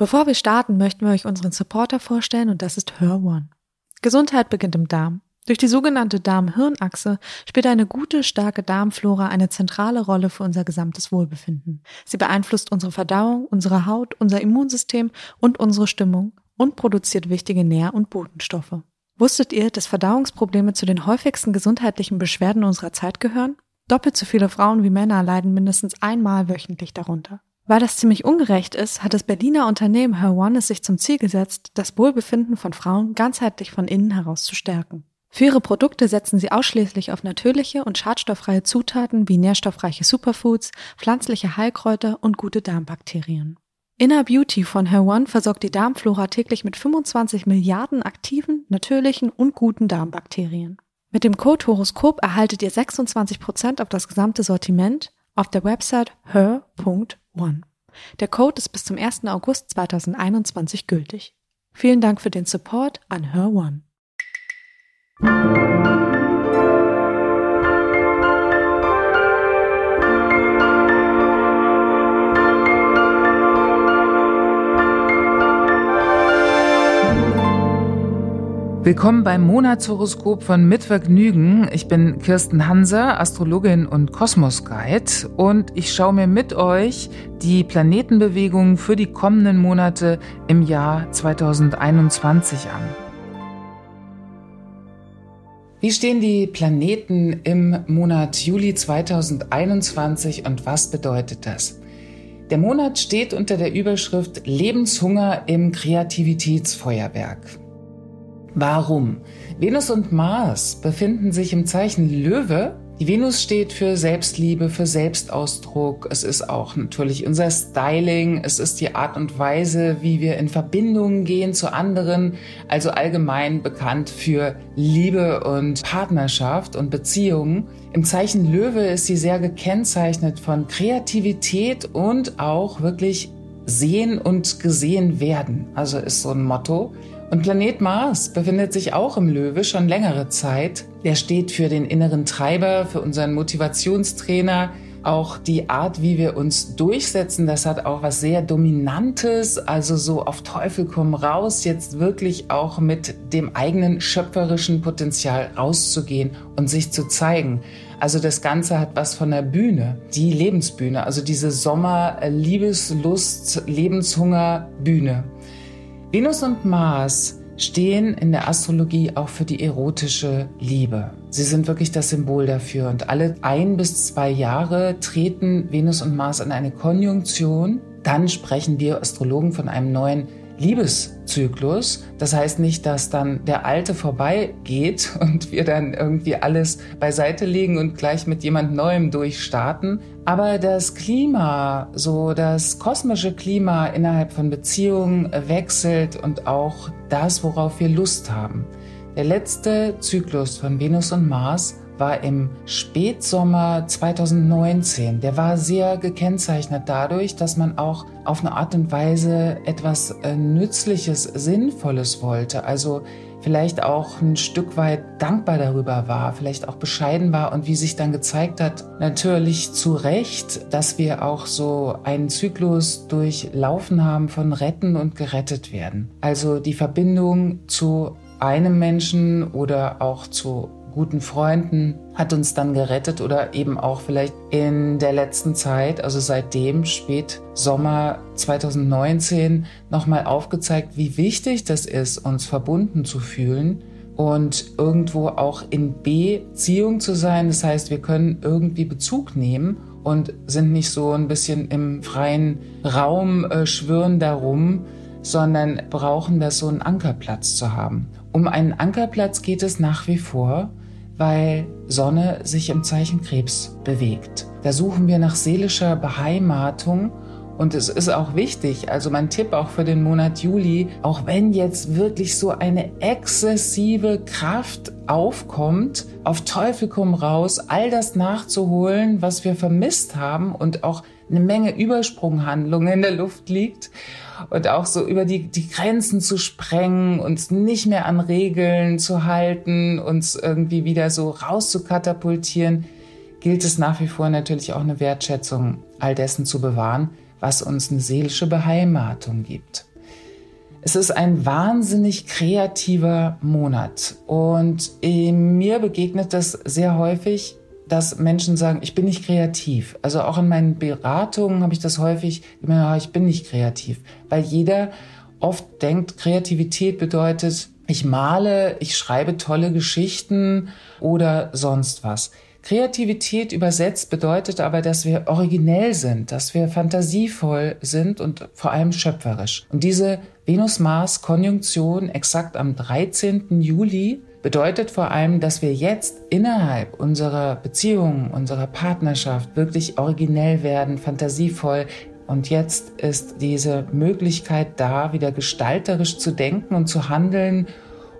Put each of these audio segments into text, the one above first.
Bevor wir starten, möchten wir euch unseren Supporter vorstellen und das ist Her One. Gesundheit beginnt im Darm. Durch die sogenannte Darm-Hirn-Achse spielt eine gute, starke Darmflora eine zentrale Rolle für unser gesamtes Wohlbefinden. Sie beeinflusst unsere Verdauung, unsere Haut, unser Immunsystem und unsere Stimmung und produziert wichtige Nähr- und Botenstoffe. Wusstet ihr, dass Verdauungsprobleme zu den häufigsten gesundheitlichen Beschwerden unserer Zeit gehören? Doppelt so viele Frauen wie Männer leiden mindestens einmal wöchentlich darunter. Weil das ziemlich ungerecht ist, hat das Berliner Unternehmen Her es sich zum Ziel gesetzt, das Wohlbefinden von Frauen ganzheitlich von innen heraus zu stärken. Für ihre Produkte setzen sie ausschließlich auf natürliche und schadstofffreie Zutaten wie nährstoffreiche Superfoods, pflanzliche Heilkräuter und gute Darmbakterien. Inner Beauty von Her One versorgt die Darmflora täglich mit 25 Milliarden aktiven, natürlichen und guten Darmbakterien. Mit dem Code Horoskop erhaltet ihr 26% auf das gesamte Sortiment auf der Website her.one. Der Code ist bis zum 1. August 2021 gültig. Vielen Dank für den Support an Her Willkommen beim Monatshoroskop von Mitvergnügen. Ich bin Kirsten Hanser, Astrologin und Kosmos-Guide und ich schaue mir mit euch die Planetenbewegungen für die kommenden Monate im Jahr 2021 an. Wie stehen die Planeten im Monat Juli 2021 und was bedeutet das? Der Monat steht unter der Überschrift Lebenshunger im Kreativitätsfeuerwerk. Warum? Venus und Mars befinden sich im Zeichen Löwe. Die Venus steht für Selbstliebe, für Selbstausdruck. Es ist auch natürlich unser Styling. Es ist die Art und Weise, wie wir in Verbindungen gehen zu anderen. Also allgemein bekannt für Liebe und Partnerschaft und Beziehungen. Im Zeichen Löwe ist sie sehr gekennzeichnet von Kreativität und auch wirklich sehen und gesehen werden. Also ist so ein Motto. Und Planet Mars befindet sich auch im Löwe schon längere Zeit. Der steht für den inneren Treiber, für unseren Motivationstrainer, auch die Art, wie wir uns durchsetzen, das hat auch was sehr Dominantes, also so auf Teufel komm raus, jetzt wirklich auch mit dem eigenen schöpferischen Potenzial rauszugehen und sich zu zeigen. Also das Ganze hat was von der Bühne, die Lebensbühne, also diese Sommer Liebeslust, Lebenshunger Bühne. Venus und Mars stehen in der Astrologie auch für die erotische Liebe. Sie sind wirklich das Symbol dafür. Und alle ein bis zwei Jahre treten Venus und Mars in eine Konjunktion. Dann sprechen wir Astrologen von einem neuen Liebeszyklus. Das heißt nicht, dass dann der alte vorbeigeht und wir dann irgendwie alles beiseite legen und gleich mit jemand Neuem durchstarten. Aber das Klima, so das kosmische Klima innerhalb von Beziehungen wechselt und auch das, worauf wir Lust haben. Der letzte Zyklus von Venus und Mars war im Spätsommer 2019. Der war sehr gekennzeichnet dadurch, dass man auch auf eine Art und Weise etwas äh, Nützliches, Sinnvolles wollte. Also vielleicht auch ein Stück weit dankbar darüber war, vielleicht auch bescheiden war und wie sich dann gezeigt hat, natürlich zu Recht, dass wir auch so einen Zyklus durchlaufen haben von retten und gerettet werden. Also die Verbindung zu einem Menschen oder auch zu guten Freunden hat uns dann gerettet oder eben auch vielleicht in der letzten Zeit, also seitdem spät Sommer 2019 nochmal aufgezeigt, wie wichtig das ist, uns verbunden zu fühlen und irgendwo auch in Beziehung zu sein. Das heißt, wir können irgendwie Bezug nehmen und sind nicht so ein bisschen im freien Raum äh, schwirren darum, sondern brauchen das so einen Ankerplatz zu haben. Um einen Ankerplatz geht es nach wie vor weil Sonne sich im Zeichen Krebs bewegt. Da suchen wir nach seelischer Beheimatung und es ist auch wichtig, also mein Tipp auch für den Monat Juli, auch wenn jetzt wirklich so eine exzessive Kraft aufkommt, auf Teufel komm raus, all das nachzuholen, was wir vermisst haben und auch eine Menge Übersprunghandlungen in der Luft liegt und auch so über die, die Grenzen zu sprengen, uns nicht mehr an Regeln zu halten, uns irgendwie wieder so rauszukatapultieren, gilt es nach wie vor natürlich auch eine Wertschätzung all dessen zu bewahren, was uns eine seelische Beheimatung gibt. Es ist ein wahnsinnig kreativer Monat und mir begegnet das sehr häufig, dass Menschen sagen, ich bin nicht kreativ. Also auch in meinen Beratungen habe ich das häufig, ich bin nicht kreativ, weil jeder oft denkt, Kreativität bedeutet, ich male, ich schreibe tolle Geschichten oder sonst was. Kreativität übersetzt bedeutet aber, dass wir originell sind, dass wir fantasievoll sind und vor allem schöpferisch. Und diese Venus-Mars-Konjunktion exakt am 13. Juli bedeutet vor allem, dass wir jetzt innerhalb unserer Beziehung, unserer Partnerschaft wirklich originell werden, fantasievoll. Und jetzt ist diese Möglichkeit da, wieder gestalterisch zu denken und zu handeln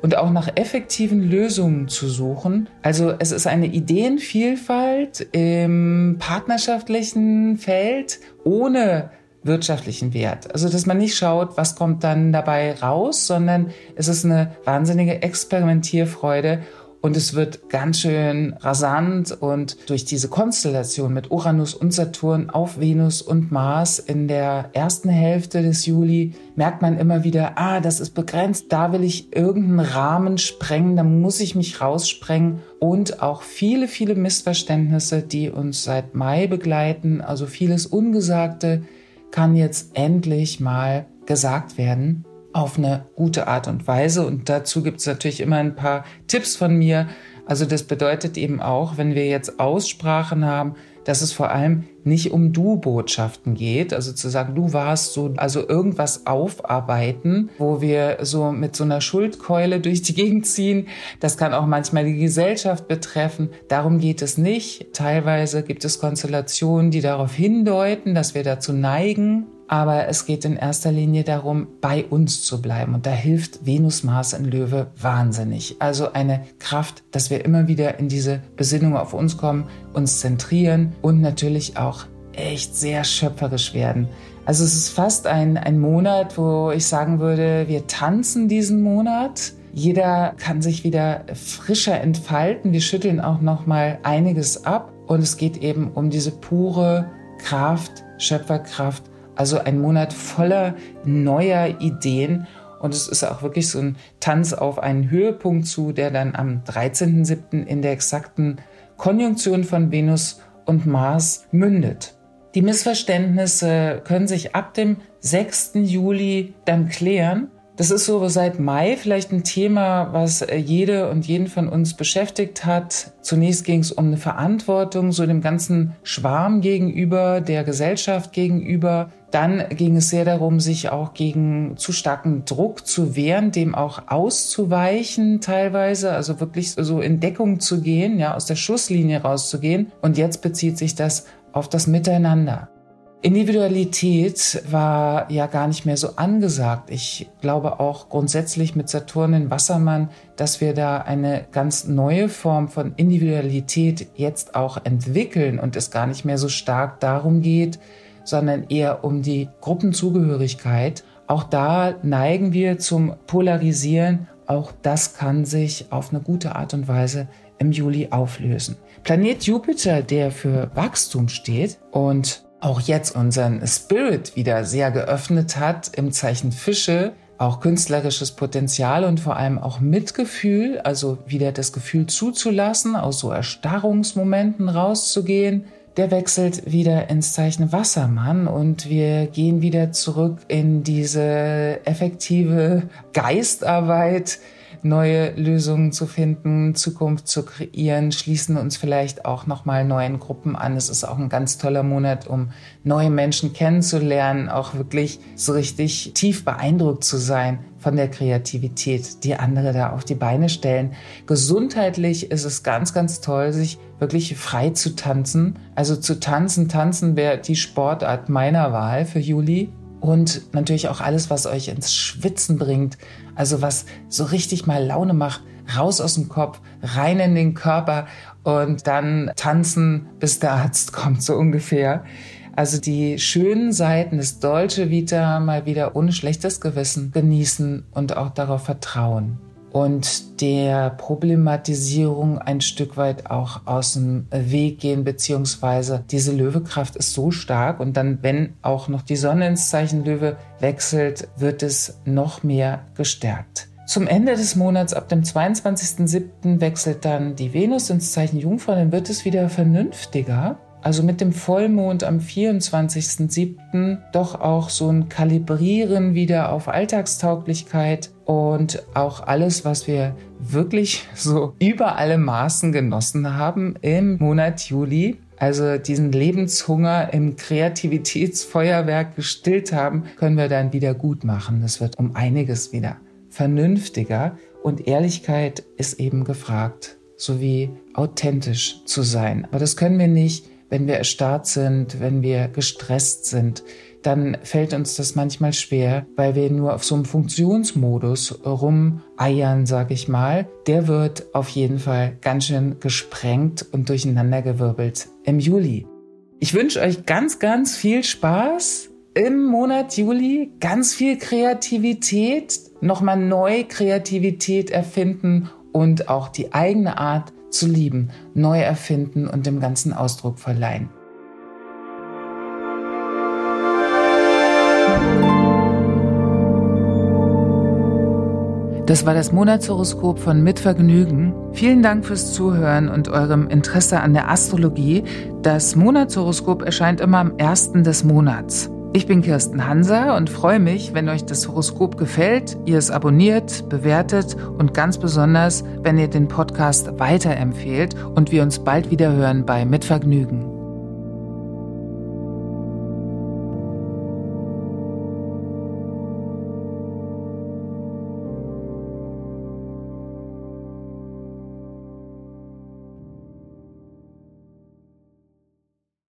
und auch nach effektiven Lösungen zu suchen. Also es ist eine Ideenvielfalt im partnerschaftlichen Feld ohne wirtschaftlichen Wert. Also dass man nicht schaut, was kommt dann dabei raus, sondern es ist eine wahnsinnige Experimentierfreude und es wird ganz schön rasant und durch diese Konstellation mit Uranus und Saturn auf Venus und Mars in der ersten Hälfte des Juli merkt man immer wieder, ah, das ist begrenzt, da will ich irgendeinen Rahmen sprengen, da muss ich mich raussprengen und auch viele, viele Missverständnisse, die uns seit Mai begleiten, also vieles Ungesagte kann jetzt endlich mal gesagt werden auf eine gute Art und Weise. Und dazu gibt es natürlich immer ein paar Tipps von mir. Also das bedeutet eben auch, wenn wir jetzt Aussprachen haben, dass es vor allem nicht um Du-Botschaften geht, also zu sagen, du warst so, also irgendwas aufarbeiten, wo wir so mit so einer Schuldkeule durch die Gegend ziehen. Das kann auch manchmal die Gesellschaft betreffen. Darum geht es nicht. Teilweise gibt es Konstellationen, die darauf hindeuten, dass wir dazu neigen, aber es geht in erster Linie darum, bei uns zu bleiben. Und da hilft Venus Mars in Löwe wahnsinnig. Also eine Kraft, dass wir immer wieder in diese Besinnung auf uns kommen, uns zentrieren und natürlich auch echt sehr schöpferisch werden. Also es ist fast ein, ein Monat, wo ich sagen würde, wir tanzen diesen Monat. Jeder kann sich wieder frischer entfalten. Wir schütteln auch noch mal einiges ab und es geht eben um diese pure Kraft, Schöpferkraft also ein Monat voller neuer Ideen. Und es ist auch wirklich so ein Tanz auf einen Höhepunkt zu, der dann am 13.07. in der exakten Konjunktion von Venus und Mars mündet. Die Missverständnisse können sich ab dem 6. Juli dann klären. Das ist so seit Mai vielleicht ein Thema, was äh, jede und jeden von uns beschäftigt hat. Zunächst ging es um eine Verantwortung, so dem ganzen Schwarm gegenüber, der Gesellschaft gegenüber. Dann ging es sehr darum, sich auch gegen zu starken Druck zu wehren, dem auch auszuweichen teilweise, also wirklich so in Deckung zu gehen, ja, aus der Schusslinie rauszugehen. Und jetzt bezieht sich das auf das Miteinander. Individualität war ja gar nicht mehr so angesagt. Ich glaube auch grundsätzlich mit Saturn in Wassermann, dass wir da eine ganz neue Form von Individualität jetzt auch entwickeln und es gar nicht mehr so stark darum geht, sondern eher um die Gruppenzugehörigkeit. Auch da neigen wir zum Polarisieren. Auch das kann sich auf eine gute Art und Weise im Juli auflösen. Planet Jupiter, der für Wachstum steht und auch jetzt unseren Spirit wieder sehr geöffnet hat im Zeichen Fische, auch künstlerisches Potenzial und vor allem auch Mitgefühl, also wieder das Gefühl zuzulassen, aus so Erstarrungsmomenten rauszugehen. Der wechselt wieder ins Zeichen Wassermann und wir gehen wieder zurück in diese effektive Geistarbeit, neue Lösungen zu finden, Zukunft zu kreieren, schließen uns vielleicht auch nochmal neuen Gruppen an. Es ist auch ein ganz toller Monat, um neue Menschen kennenzulernen, auch wirklich so richtig tief beeindruckt zu sein von der Kreativität, die andere da auf die Beine stellen. Gesundheitlich ist es ganz, ganz toll, sich wirklich frei zu tanzen. Also zu tanzen, tanzen wäre die Sportart meiner Wahl für Juli. Und natürlich auch alles, was euch ins Schwitzen bringt, also was so richtig mal Laune macht, raus aus dem Kopf, rein in den Körper und dann tanzen, bis der Arzt kommt, so ungefähr. Also die schönen Seiten des Dolce Vita mal wieder ohne schlechtes Gewissen genießen und auch darauf vertrauen. Und der Problematisierung ein Stück weit auch aus dem Weg gehen, beziehungsweise diese Löwekraft ist so stark und dann, wenn auch noch die Sonne ins Zeichen Löwe wechselt, wird es noch mehr gestärkt. Zum Ende des Monats, ab dem 22.07., wechselt dann die Venus ins Zeichen Jungfrau, dann wird es wieder vernünftiger also mit dem Vollmond am 24.07. doch auch so ein Kalibrieren wieder auf Alltagstauglichkeit und auch alles, was wir wirklich so über alle Maßen genossen haben im Monat Juli. Also diesen Lebenshunger im Kreativitätsfeuerwerk gestillt haben, können wir dann wieder gut machen. Das wird um einiges wieder vernünftiger und Ehrlichkeit ist eben gefragt, sowie authentisch zu sein. Aber das können wir nicht, wenn wir erstarrt sind, wenn wir gestresst sind, dann fällt uns das manchmal schwer, weil wir nur auf so einem Funktionsmodus rumeiern, sag ich mal. Der wird auf jeden Fall ganz schön gesprengt und durcheinandergewirbelt im Juli. Ich wünsche euch ganz, ganz viel Spaß im Monat Juli, ganz viel Kreativität, nochmal neu Kreativität erfinden und auch die eigene Art zu lieben, neu erfinden und dem Ganzen Ausdruck verleihen. Das war das Monatshoroskop von Mitvergnügen. Vielen Dank fürs Zuhören und eurem Interesse an der Astrologie. Das Monatshoroskop erscheint immer am ersten des Monats. Ich bin Kirsten Hanser und freue mich, wenn euch das Horoskop gefällt, ihr es abonniert, bewertet und ganz besonders, wenn ihr den Podcast weiterempfehlt und wir uns bald wieder hören bei Mitvergnügen.